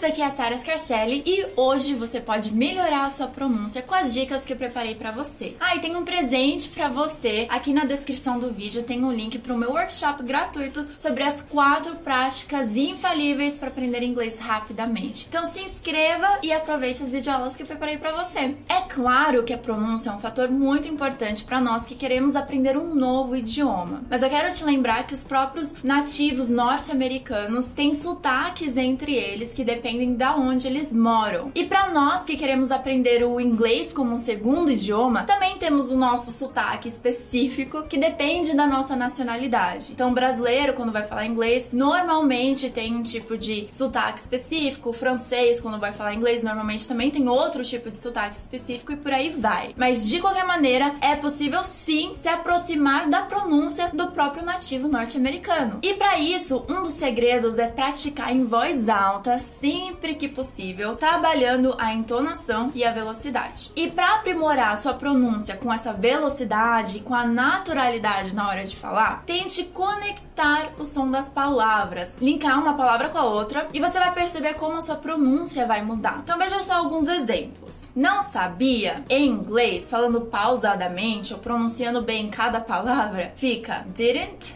Kids, aqui é a Sarah Scarcelli e hoje você pode melhorar a sua pronúncia com as dicas que eu preparei para você. Ah, e tem um presente para você. Aqui na descrição do vídeo tem um link para o meu workshop gratuito sobre as quatro práticas infalíveis para aprender inglês rapidamente. Então se inscreva e aproveite as videoaulas que eu preparei para você. É claro que a pronúncia é um fator muito importante para nós que queremos aprender um novo idioma. Mas eu quero te lembrar que os próprios nativos norte-americanos têm sotaques entre eles que dependem da onde eles moram. E para nós que queremos aprender o inglês como um segundo idioma, também temos o nosso sotaque específico que depende da nossa nacionalidade. Então, brasileiro, quando vai falar inglês, normalmente tem um tipo de sotaque específico. O francês, quando vai falar inglês, normalmente também tem outro tipo de sotaque específico e por aí vai. Mas de qualquer maneira, é possível sim se aproximar da pronúncia do próprio nativo norte-americano. E para isso, um dos segredos é praticar em voz alta sempre que possível, trabalhando a entonação e a velocidade. E para aprimorar sua pronúncia com essa velocidade e com a naturalidade na hora de falar, tente conectar o som das palavras, linkar uma palavra com a outra e você vai perceber como a sua pronúncia vai mudar. Então veja só alguns exemplos. Não sabia? Em inglês, falando pausadamente ou pronunciando bem cada palavra, fica didn't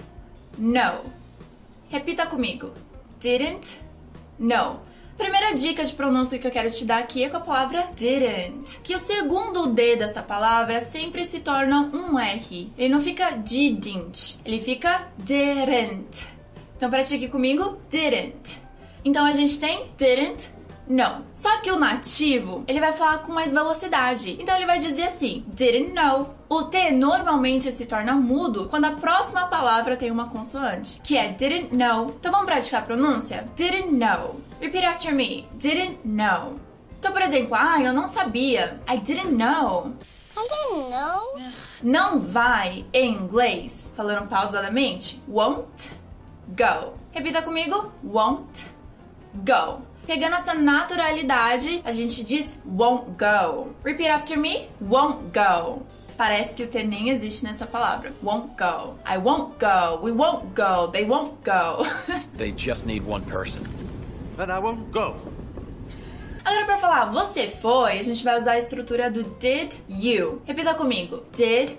know. Repita comigo. Didn't know. Primeira dica de pronúncia que eu quero te dar aqui é com a palavra didn't. Que o segundo D dessa palavra sempre se torna um R. Ele não fica didn't, ele fica didn't. Então pratique comigo, didn't. Então a gente tem didn't know. Só que o nativo, ele vai falar com mais velocidade. Então ele vai dizer assim, didn't know. O T normalmente se torna mudo quando a próxima palavra tem uma consoante, que é didn't know. Então vamos praticar a pronúncia? Didn't know. Repeat after me. Didn't know. Então, por exemplo, ah, eu não sabia. I didn't know. I didn't know. Não vai em inglês, falando pausadamente, won't go. Repita comigo, won't go. Pegando essa naturalidade, a gente diz won't go. Repeat after me, won't go. Parece que o T nem existe nessa palavra. Won't go. I won't go. We won't go. They won't go. They just need one person. Then I won't go. Agora, pra falar você foi, a gente vai usar a estrutura do did you. Repita comigo. Did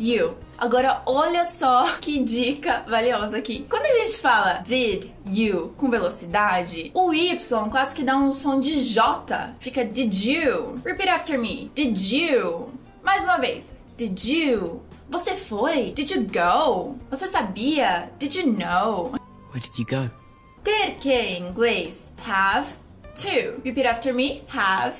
you. Agora, olha só que dica valiosa aqui. Quando a gente fala did you com velocidade, o Y quase que dá um som de J. Fica did you. Repeat after me. Did you. Mais uma vez. Did you. Você foi? Did you go? Você sabia? Did you know? Where did you go? Ter que em inglês have to. Repeat after me. Have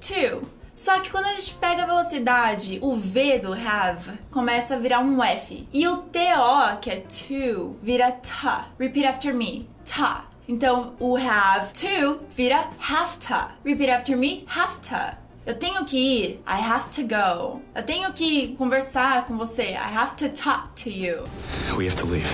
to. Só que quando a gente pega a velocidade, o V do have começa a virar um F. E o TO, que é to, vira ta. Repeat after me. Ta. Então o have to vira have to. Repeat after me. Have to. Eu tenho que ir. I have to go. Eu tenho que conversar com você. I have to talk to you. We have to leave.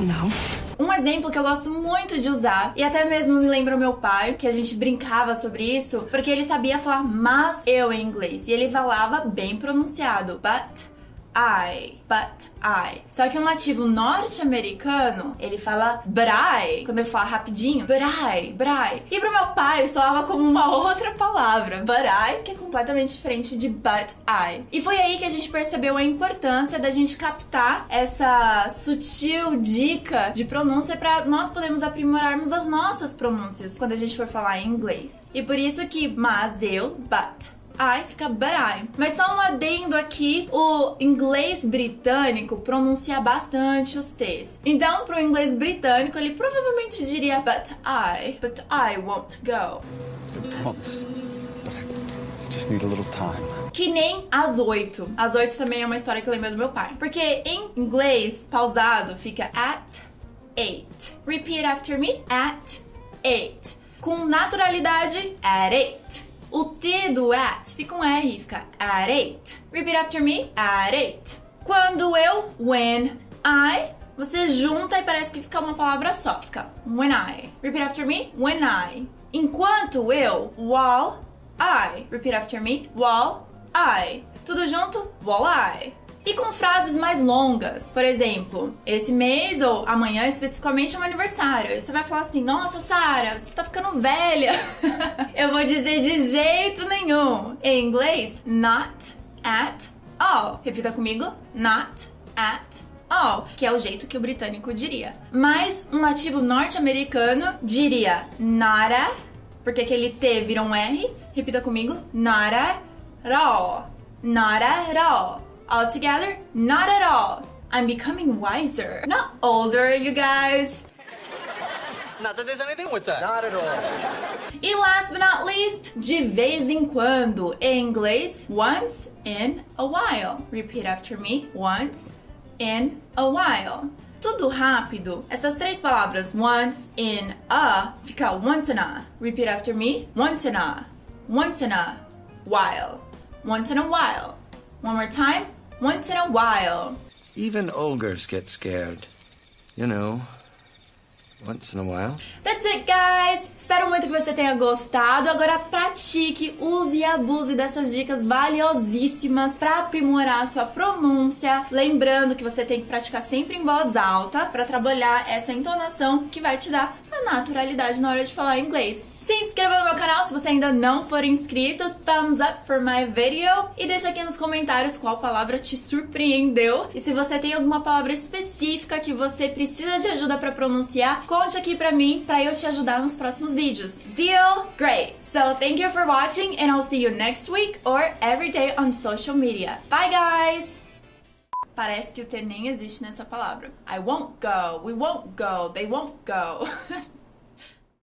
No. Um exemplo que eu gosto muito de usar, e até mesmo me lembra o meu pai, que a gente brincava sobre isso, porque ele sabia falar mas eu em inglês. E ele falava bem pronunciado, but I, but I. Só que um nativo norte-americano, ele fala but I, quando ele fala rapidinho, but I, but I. E pro meu pai soava como uma outra palavra, but I, que é completamente diferente de but I. E foi aí que a gente percebeu a importância da gente captar essa sutil dica de pronúncia para nós podermos aprimorarmos as nossas pronúncias quando a gente for falar em inglês. E por isso que mas eu, but I fica but I. Mas só um adendo aqui, o inglês britânico pronuncia bastante os T's. Então, pro inglês britânico, ele provavelmente diria but I, but I won't go. I promise. But I just need a little time. Que nem as oito. As oito também é uma história que eu lembro do meu pai. Porque em inglês, pausado, fica at eight. Repeat after me. At eight. Com naturalidade, at eight. O T do at fica um R, fica at eight. Repeat after me. At eight. Quando eu, when I, você junta e parece que fica uma palavra só. Fica when I. Repeat after me. When I. Enquanto eu, while I. Repeat after me. While I. Tudo junto? While I. E com frases mais longas. Por exemplo, esse mês ou amanhã especificamente é meu aniversário. Você vai falar assim: Nossa, Sara, você tá ficando velha. Eu vou dizer de jeito nenhum. Em inglês, not at all. Repita comigo: not at all, que é o jeito que o britânico diria. Mas um nativo norte-americano diria nara, porque aquele T vira um R. Repita comigo: nara. Not at all. All together, not at all. I'm becoming wiser, not older, you guys. Not that there's anything with that. Not at all. E last but not least, de vez em quando. Em inglês, once in a while. Repeat after me. Once in a while. Tudo rápido. Essas três palavras, once in a, fica once in a. Repeat after me. Once in a. Once in a while. Once in a while. One more time. Once in a while. Even ogres get scared. You know, once in a while. That's it, guys! Espero muito que você tenha gostado. Agora pratique, use e abuse dessas dicas valiosíssimas para aprimorar a sua pronúncia. Lembrando que você tem que praticar sempre em voz alta para trabalhar essa entonação que vai te dar a naturalidade na hora de falar inglês. Se inscreva no meu canal se você ainda não for inscrito. Thumbs up for my video. E deixa aqui nos comentários qual palavra te surpreendeu. E se você tem alguma palavra específica que você precisa de ajuda para pronunciar, conte aqui pra mim para eu te ajudar nos próximos vídeos. Deal? Great! So thank you for watching and I'll see you next week or every day on social media. Bye guys! Parece que o T nem existe nessa palavra. I won't go, we won't go, they won't go.